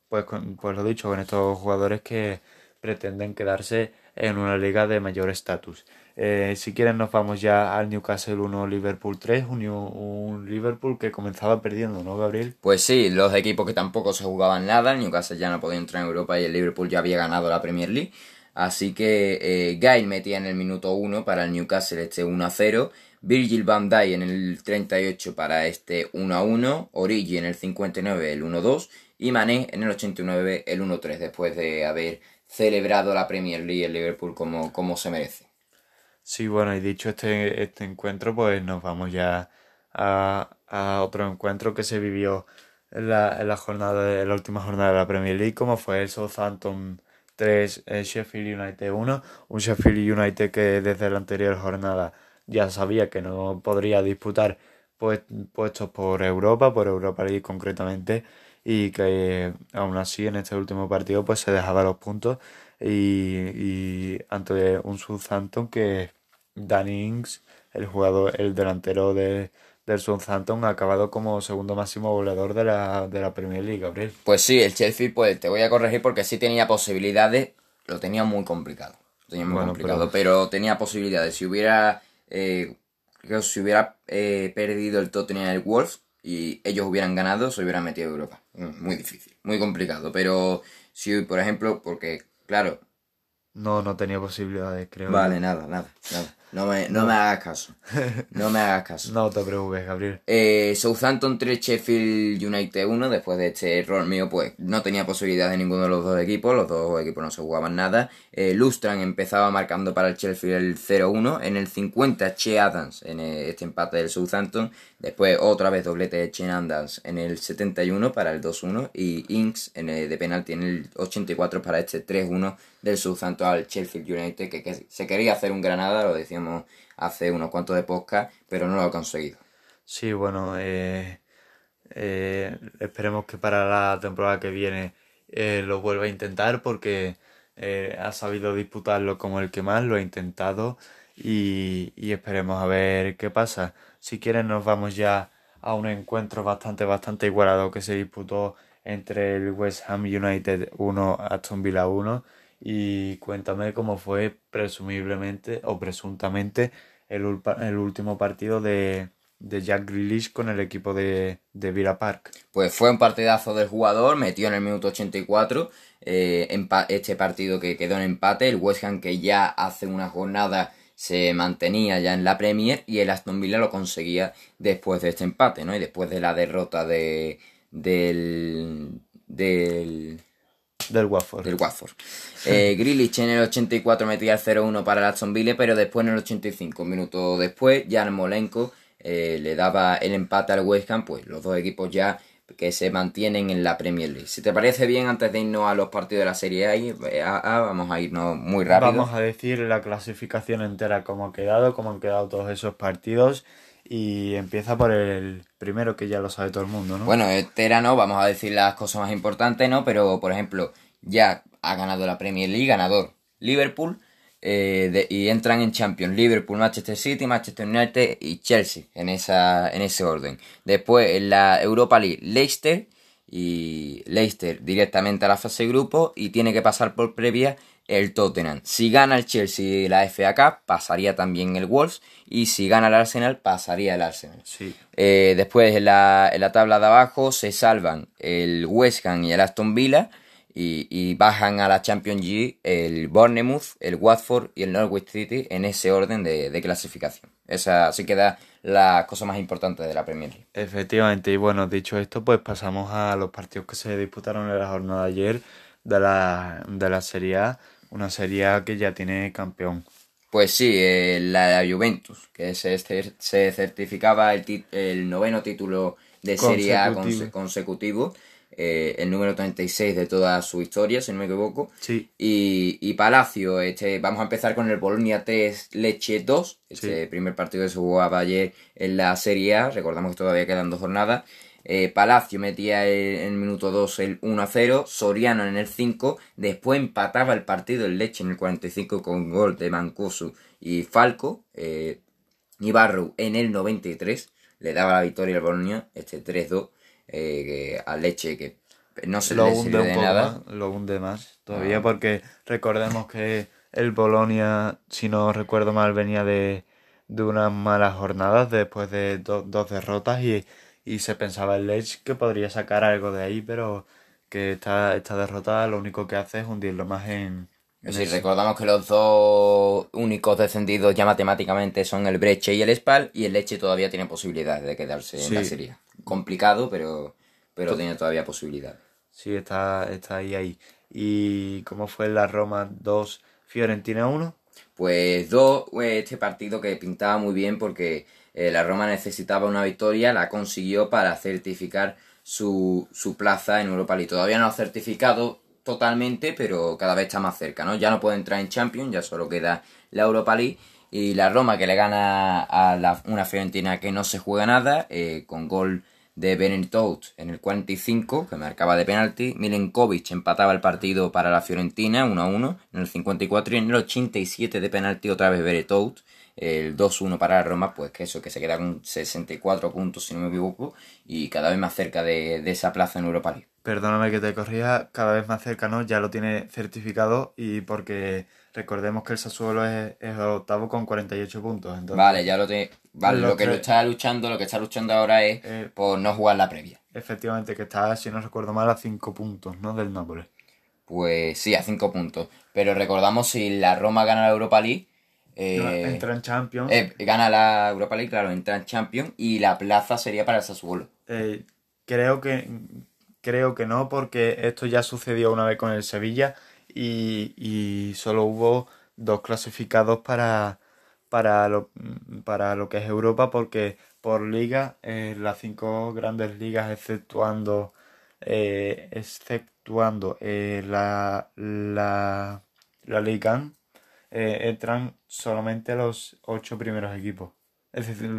pues, pues lo dicho, con estos jugadores que pretenden quedarse en una liga de mayor estatus. Eh, si quieren nos vamos ya al Newcastle 1, Liverpool 3, un, Liverpool que comenzaba perdiendo, ¿no, Gabriel? Pues sí, los equipos que tampoco se jugaban nada, el Newcastle ya no podía entrar en Europa y el Liverpool ya había ganado la Premier League. Así que eh, Gail metía en el minuto 1 para el Newcastle este 1 0. Virgil van Dijk en el 38 para este 1 1. Origi en el 59 el 1 2. Y Mané en el 89 el 1 3 después de haber celebrado la Premier League el Liverpool como, como se merece. Sí, bueno, y dicho este, este encuentro, pues nos vamos ya a, a otro encuentro que se vivió en la, en la jornada en la última jornada de la Premier League, como fue el Southampton 3, el Sheffield United 1, un Sheffield United que desde la anterior jornada ya sabía que no podría disputar pues, puestos por Europa, por Europa League concretamente, y que aún así en este último partido pues se dejaba los puntos y, y ante un Southampton que Danny Ings, el jugador, el delantero de, del Southampton, ha acabado como segundo máximo goleador de la, de la Premier League, Gabriel. Pues sí, el Chelsea, pues te voy a corregir porque sí tenía posibilidades, lo tenía muy complicado. Lo tenía muy complicado, pero... tenía posibilidades. Si hubiera, eh, si hubiera eh, perdido el Tottenham el Wolves y ellos hubieran ganado, se hubieran metido a Europa. Mm, muy difícil, muy complicado. Pero si, por ejemplo, porque, claro. No, no tenía posibilidades, creo. Vale, nada, nada, nada. No me, no, me hagas caso. No me hagas caso. no te preocupes, Gabriel. Eh, Southampton 3, Sheffield United 1. Después de este error mío, pues no tenía posibilidad de ninguno de los dos equipos. Los dos equipos no se jugaban nada. Eh, Lustran empezaba marcando para el Sheffield el 0-1. En el 50, Che Adams en este empate del Southampton. Después otra vez doblete de Che Adams en el 71 para el 2-1. Y Inks en el, de penalti en el 84 para este 3-1 del Southampton al Sheffield United. Que, que se quería hacer un Granada, lo decíamos hace unos cuantos de podcast, pero no lo ha conseguido. Sí, bueno, eh, eh, esperemos que para la temporada que viene eh, lo vuelva a intentar porque ha sabido disputarlo como el que más lo ha intentado y, esperemos a ver qué pasa. Si quieren nos vamos ya a un encuentro bastante, bastante igualado que se disputó entre el West Ham United 1, Aston Villa 1. Y cuéntame cómo fue presumiblemente o presuntamente el, el último partido de, de Jack Grealish con el equipo de, de Villa Park. Pues fue un partidazo del jugador, metió en el minuto 84 eh, este partido que quedó en empate, el West Ham que ya hace una jornada se mantenía ya en la Premier y el Aston Villa lo conseguía después de este empate, ¿no? Y después de la derrota de del del del Watford. Del Watford. Eh, Grealish en el 84 metía el 0-1 para el Aston Villa, pero después en el 85, un minuto después, Jan Molenko eh, le daba el empate al West Ham, pues los dos equipos ya que se mantienen en la Premier League. Si te parece bien, antes de irnos a los partidos de la Serie A, eh, vamos a irnos muy rápido. Vamos a decir la clasificación entera, cómo ha quedado, cómo han quedado todos esos partidos. Y empieza por el primero que ya lo sabe todo el mundo, ¿no? Bueno, este era no, vamos a decir las cosas más importantes, ¿no? Pero, por ejemplo, ya ha ganado la Premier League, ganador Liverpool, eh, y entran en Champions Liverpool, Manchester City, Manchester United y Chelsea en, esa, en ese orden. Después en la Europa League, Leicester y Leicester directamente a la fase de grupo y tiene que pasar por previa el Tottenham. Si gana el Chelsea la FA Cup, pasaría también el Wolves y si gana el Arsenal, pasaría el Arsenal. Eh, después en la, en la tabla de abajo se salvan el West Ham y el Aston Villa y, bajan a la Champions League el Bournemouth, el Watford y el Norwich City en ese orden de, clasificación. Esa sí queda la cosa más importante de la Premier League. Efectivamente, y bueno, dicho esto, pues pasamos a los partidos que se disputaron en la jornada de ayer de la, de la Serie A, una Serie A que ya tiene campeón. Pues sí, eh, la Juventus, que se, se certificaba el, el noveno título de Serie A consecutivo eh, el número 36 de toda su historia, si no me equivoco. Sí. Y, Palacio, este, vamos a empezar con el Bolonia 3 Leche 2, este primer partido que se jugaba ayer en la Serie A, recordamos que todavía quedan dos jornadas. Eh, Palacio metía en el minuto 2 el 1 a 0, Soriano en el 5, después empataba el partido el Leche en el 45 con gol de Mancuso y Falco, eh, Ibarro en el 93 le daba la victoria al Bolonia, este 3-2 eh, a leche que no se lo le hunde de nada. lo hunde más todavía ah. porque recordemos que el Bolonia, si no recuerdo mal, venía de, de unas malas jornadas después de dos derrotas y, y se pensaba el Lech que podría sacar algo de ahí, pero que esta, esta derrota lo único que hace es hundirlo más en... sí, recordamos que los dos únicos descendidos ya matemáticamente son el Breche y el Spal, y el Leche todavía tiene posibilidades de quedarse en la serie complicado, pero, pero tiene todavía posibilidad. Sí, está, está ahí, ahí. ¿Y cómo fue la Roma 2, Fiorentina 1? Pues 2, este partido que pintaba muy bien porque eh, la Roma necesitaba una victoria, la consiguió para certificar su, su plaza en Europa League. Todavía no ha certificado totalmente, pero cada vez está más cerca, ¿no? Ya no puede entrar en Champions, ya solo queda la Europa League. Y la Roma que le gana a la, una Fiorentina que no se juega nada, eh, con gol de Benetton en el 45, que marcaba de penalti. Milenkovic empataba el partido para la Fiorentina 1 a 1 en el 54 y en el 87 de penalti otra vez Beretout. El 2-1 para la Roma, pues que eso, que se queda con 64 puntos si no me equivoco y cada vez más cerca de, de esa plaza en Europa League. Perdóname que te corrija, cada vez más cerca, ¿no? Ya lo tiene certificado y porque recordemos que el Sassuolo es, es octavo con 48 puntos. Vale, ya lo tiene. Vale, lo, que, lo está luchando, lo que está luchando ahora es eh, por no jugar la previa. Efectivamente, que está, si no recuerdo mal, a 5 puntos, ¿no? Del Nápoles. Pues sí, a 5 puntos. Pero recordamos si la Roma gana la Europa League. Eh, entra en Champions. Eh, gana la Europa League, claro, entra en Champions y la plaza sería para el Sassuolo. Eh, creo que creo que no, porque esto ya sucedió una vez con el Sevilla y, y solo hubo dos clasificados para, para, lo, para lo que es Europa, porque por liga, eh, las cinco grandes ligas, exceptuando, exceptuando la, la, la Ligue 1, eh, entran solamente los ocho primeros equipos.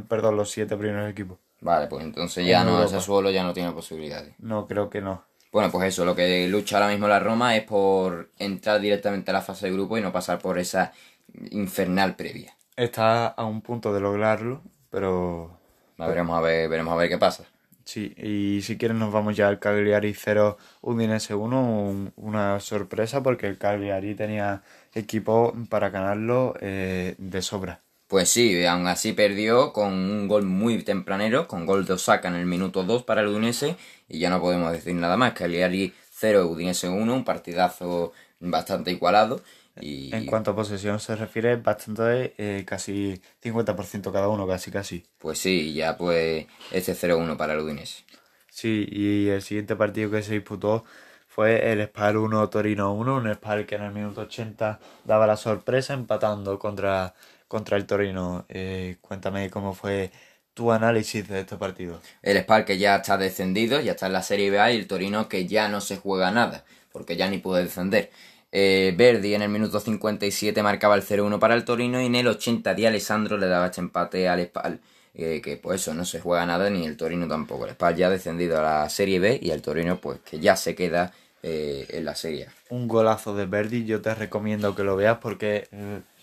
Perdón, los siete primeros equipos. Vale, pues entonces ya en no, el Sassuolo ya no tiene posibilidades. No, creo que no. Bueno, pues eso, lo que lucha ahora mismo la Roma es por entrar directamente a la fase de grupo y no pasar por esa infernal previa. Está a un punto de lograrlo, pero... Veremos a ver, veremos a ver qué pasa. Sí, y si quieren nos vamos ya al Cagliari 0, Udinese 1, una sorpresa porque el Cagliari tenía equipo para ganarlo eh, de sobra. Pues sí, aún así perdió con un gol muy tempranero, con gol de Osaka en el minuto 2 para el Udinese y ya no podemos decir nada más. Cagliari 0, Udinese 1, un partidazo bastante igualado. Y... En cuanto a posesión se refiere, bastante, eh, casi 50% cada uno, casi casi. Pues sí, ya pues este 0-1 para el Udinese. Sí, y el siguiente partido que se disputó fue el Spal 1 Torino 1, un Spal que en el minuto 80 daba la sorpresa empatando contra, contra el Torino. Eh, cuéntame cómo fue tu análisis de este partido. El Spal que ya está descendido, ya está en la Serie B y el Torino que ya no se juega nada, porque ya ni puede descender. Eh, Verdi en el minuto 57 marcaba el 0-1 para el Torino y en el 80 Di Alessandro le daba este empate al Spal. Eh, que pues eso, no se juega nada ni el Torino tampoco. El Spal ya ha descendido a la Serie B y el Torino pues que ya se queda eh, en la Serie Un golazo de Verdi, yo te recomiendo que lo veas porque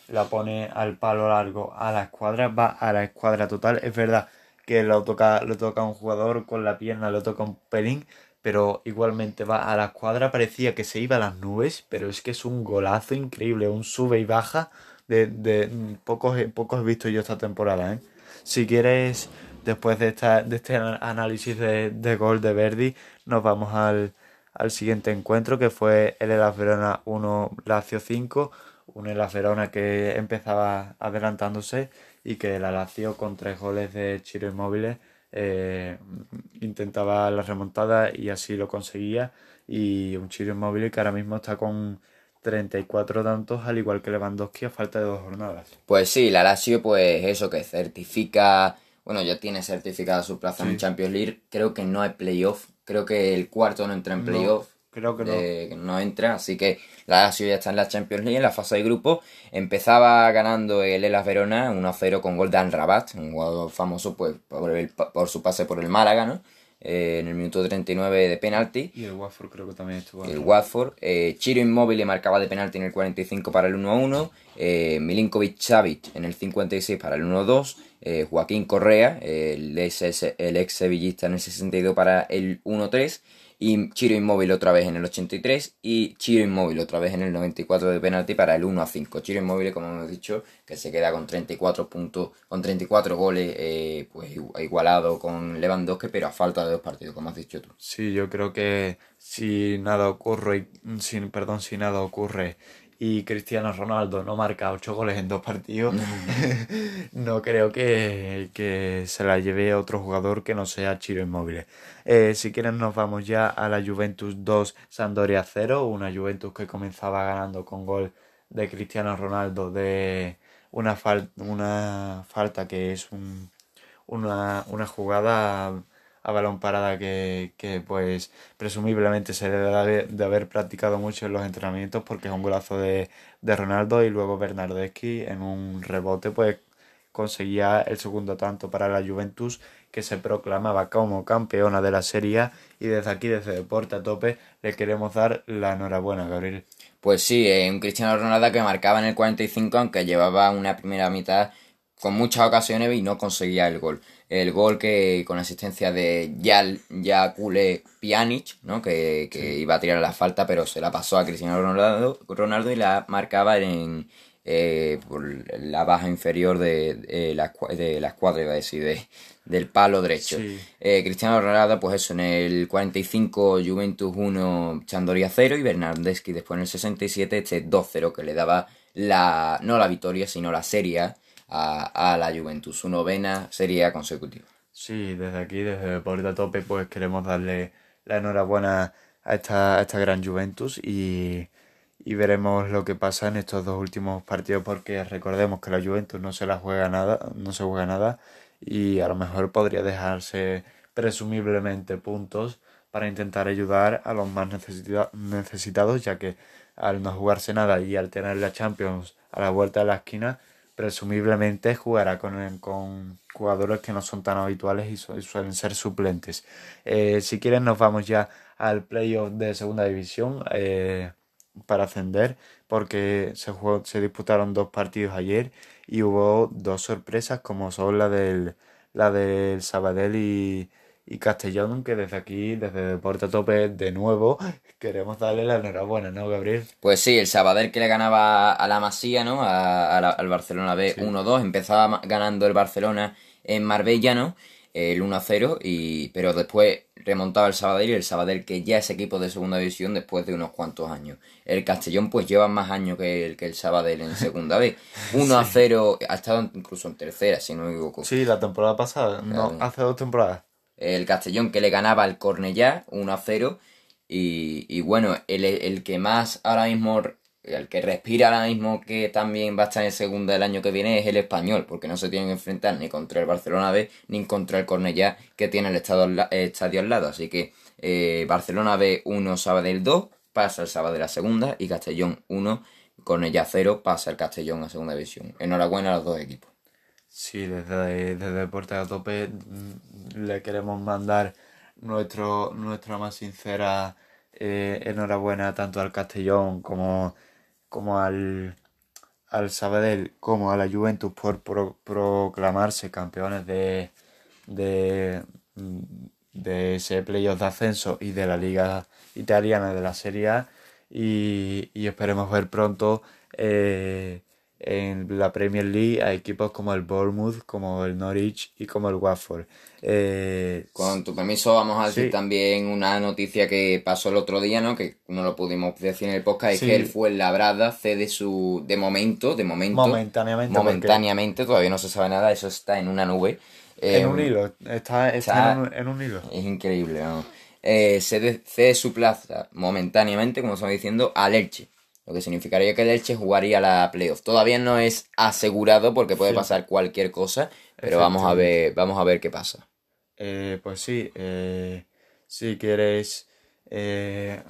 la pone al palo largo a la escuadra, va a la escuadra total. Es verdad que lo toca, lo toca un jugador con la pierna, lo toca un pelín, pero igualmente va a la cuadra, parecía que se iba a las nubes, pero es que es un golazo increíble, un sube y baja de, de pocos, pocos he visto yo esta temporada. ¿eh? Si quieres, después de, esta, de este análisis de, de gol de Verdi, nos vamos al, al siguiente encuentro que fue el Elas Verona 1 Lazio 5, un Elas Verona que empezaba adelantándose y que la Lazio con tres goles de Chiro Inmóviles eh, intentaba la remontada y así lo conseguía. Y un Chiro Inmóvil que ahora mismo está con 34 tantos, al igual que Lewandowski a falta de dos jornadas. Pues sí, la Lazio, pues eso que certifica, bueno, ya tiene certificada su plaza en Champions League. Creo que no hay playoff, creo que el cuarto no entra en playoff. Creo que no. No entra, así que la Lazio ya está en la Champions League, en la fase de grupo. Empezaba ganando el Elas Verona 1-0 con gol de Rabat, un jugador famoso pues, por, su pase por el Málaga, ¿no? Eh, en el minuto 39 de penalti. Y el Watford creo que también estuvo. El Watford. Eh, Chiro Inmóvil marcaba de penalti en el 45 para el 1-1. Eh, Milinkovic Savic en el 56 para el 1-2. Eh, Joaquín Correa, el el ex sevillista en el 62 para el 1-3 y Chiro Inmóvil otra vez en el 83 y Chiro Inmóvil otra vez en el 94 de penalti para el 1 a 5. Chiro Inmóvil, como hemos dicho, que se queda con 34 puntos, con 34 goles, eh, pues igualado con Lewandowski, pero a falta de dos partidos, como has dicho tú. Sí, yo creo que si nada ocurre, sin, perdón, si nada ocurre y Cristiano Ronaldo no marca 8 goles en dos partidos, no creo que, se la lleve otro jugador que no sea Chiro Inmóvil. Eh, si quieren nos vamos ya a la Juventus 2, Sandoria 0, una Juventus que comenzaba ganando con gol de Cristiano Ronaldo de una, una falta que es una, una jugada a balón parada que, pues presumiblemente se debe de haber practicado mucho en los entrenamientos porque es un golazo de, de Ronaldo y luego Bernardeschi en un rebote pues conseguía el segundo tanto para la Juventus que se proclamaba como campeona de la Serie y desde aquí, desde Deporte a Tope, le queremos dar la enhorabuena, Gabriel. Pues sí, un Cristiano Ronaldo que marcaba en el 45 aunque llevaba una primera mitad con muchas ocasiones y no conseguía el gol el gol que con asistencia de Yal, Yakule Pjanic, ¿no? que, iba a tirar la falta, pero se la pasó a Cristiano Ronaldo, Ronaldo y la marcaba en eh, por la baja inferior de, la, de la escuadra, iba a decir, del palo derecho. Eh, Cristiano Ronaldo, pues eso, en el 45 Juventus 1, Chandoria 0 y Bernardeschi después en el 67 este 2-0 que le daba la, no la victoria, sino la serie a, la Juventus, su novena serie consecutiva. Sí, desde aquí, desde Deporte a Tope, pues queremos darle la enhorabuena a esta, esta gran Juventus y, y, veremos lo que pasa en estos dos últimos partidos porque recordemos que la Juventus no se la juega nada, no se juega nada y a lo mejor podría dejarse presumiblemente puntos para intentar ayudar a los más necesitados ya que al no jugarse nada y al tener la Champions a la vuelta de la esquina presumiblemente jugará con, con jugadores que no son tan habituales y, suelen ser suplentes. Eh, si quieren nos vamos ya al playoff de segunda división eh, para ascender porque se, se disputaron dos partidos ayer y hubo dos sorpresas como son la del, la del Sabadell y, y Castellón, que desde aquí, desde Deporte a Tope, de nuevo, queremos darle la enhorabuena, ¿no, Gabriel? Pues sí, el Sabadell que le ganaba a la Masía, ¿no? A, a la- al Barcelona B 1-2, empezaba ganando el Barcelona en Marbella, ¿no? El 1-0, y, pero después remontaba el Sabadell y el Sabadell que ya es equipo de segunda división después de unos cuantos años. El Castellón pues lleva más años que el, que el Sabadell en segunda B. 1-0, ha estado incluso en tercera, si no me equivoco. Sí, la temporada pasada, no, hace dos temporadas. El Castellón que le ganaba al Cornellá 1 a 0. Y, bueno, el, el que más ahora mismo, el que respira ahora mismo que también va a estar en segunda el año que viene es el español, porque no se tienen que enfrentar ni contra el Barcelona B ni contra el Cornellá que tiene el estado la- estadio al lado. Así que eh, Barcelona B 1, Sabadell 2, pasa el Sabadell a segunda y Castellón 1, Cornellá 0, pasa el Castellón a segunda división. Enhorabuena a los dos equipos. Sí, desde, desde Deporte a Tope mm, le queremos mandar nuestro, nuestra más sincera eh, enhorabuena tanto al Castellón como, como al, al Sabadell como a la Juventus por pro- proclamarse campeones de, de, mm, de ese playoff de ascenso y de la liga italiana de la Serie A. Y, y esperemos ver pronto eh, en la Premier League a equipos como el Bournemouth, como el Norwich y como el Watford. Eh, Con tu permiso vamos a decir Sí. también una noticia que pasó el otro día, ¿no? Que no lo pudimos decir en el podcast, Sí. es que el Fuenlabrada cede su... De momento, de momento... Momentáneamente, porque- Momentáneamente, todavía no se sabe nada, eso está en una nube. en Eh, un hilo, está, está está- en, un, en un hilo. Es increíble, ¿no? Eh, cede, cede su plaza momentáneamente, como estamos diciendo, al Elche. Lo que significaría que el Elche jugaría la playoff. Todavía no es asegurado porque puede Sí. pasar cualquier cosa, pero vamos a ver, vamos a ver qué pasa. Eh, pues sí, eh, si quieres, eh,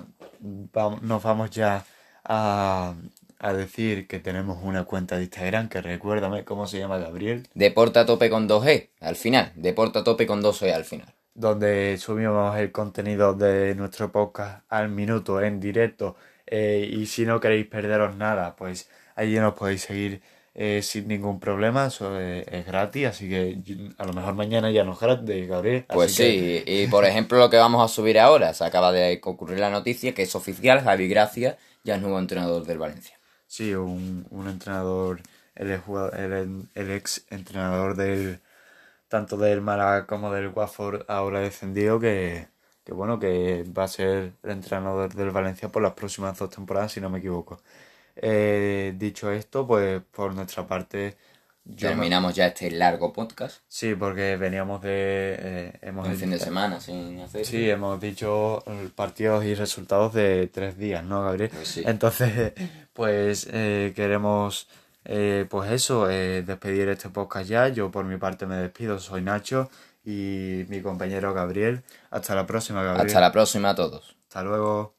vam- nos vamos ya a, a decir que tenemos una cuenta de Instagram, que recuérdame cómo se llama Gabriel, Deporte a tope con 2G al final. Deporte a tope con 2E al final. donde subimos el contenido de nuestro podcast al minuto en directo. Eh, y si no queréis perderos nada, pues allí nos podéis seguir eh, sin ningún problema, eso es, es gratis, así que a lo mejor mañana ya no es gratis, Gabriel. Pues así que- sí, y por ejemplo lo que vamos a subir ahora, se acaba de ocurrir la noticia que es oficial, Javi Gracia ya es nuevo entrenador del Valencia. Sí, un, un entrenador, el, el, el ex entrenador del tanto del Málaga como del Watford ahora descendido que, que bueno que va a ser el entrenador del Valencia por las próximas dos temporadas si no me equivoco. Eh, dicho esto, pues por nuestra parte me- Terminamos ya este largo podcast, sí porque veníamos de eh, hemos un fin de semana sin hacer. Sí, hemos dicho eh, partidos y resultados de tres días, ¿no, Gabriel? Pues sí. Entonces, pues eh, queremos, eh, pues eso, eh, despedir este podcast ya. Yo por mi parte me despido, soy Nacho y mi compañero Gabriel. Hasta la próxima, Gabriel. Hasta la próxima a todos. Hasta luego.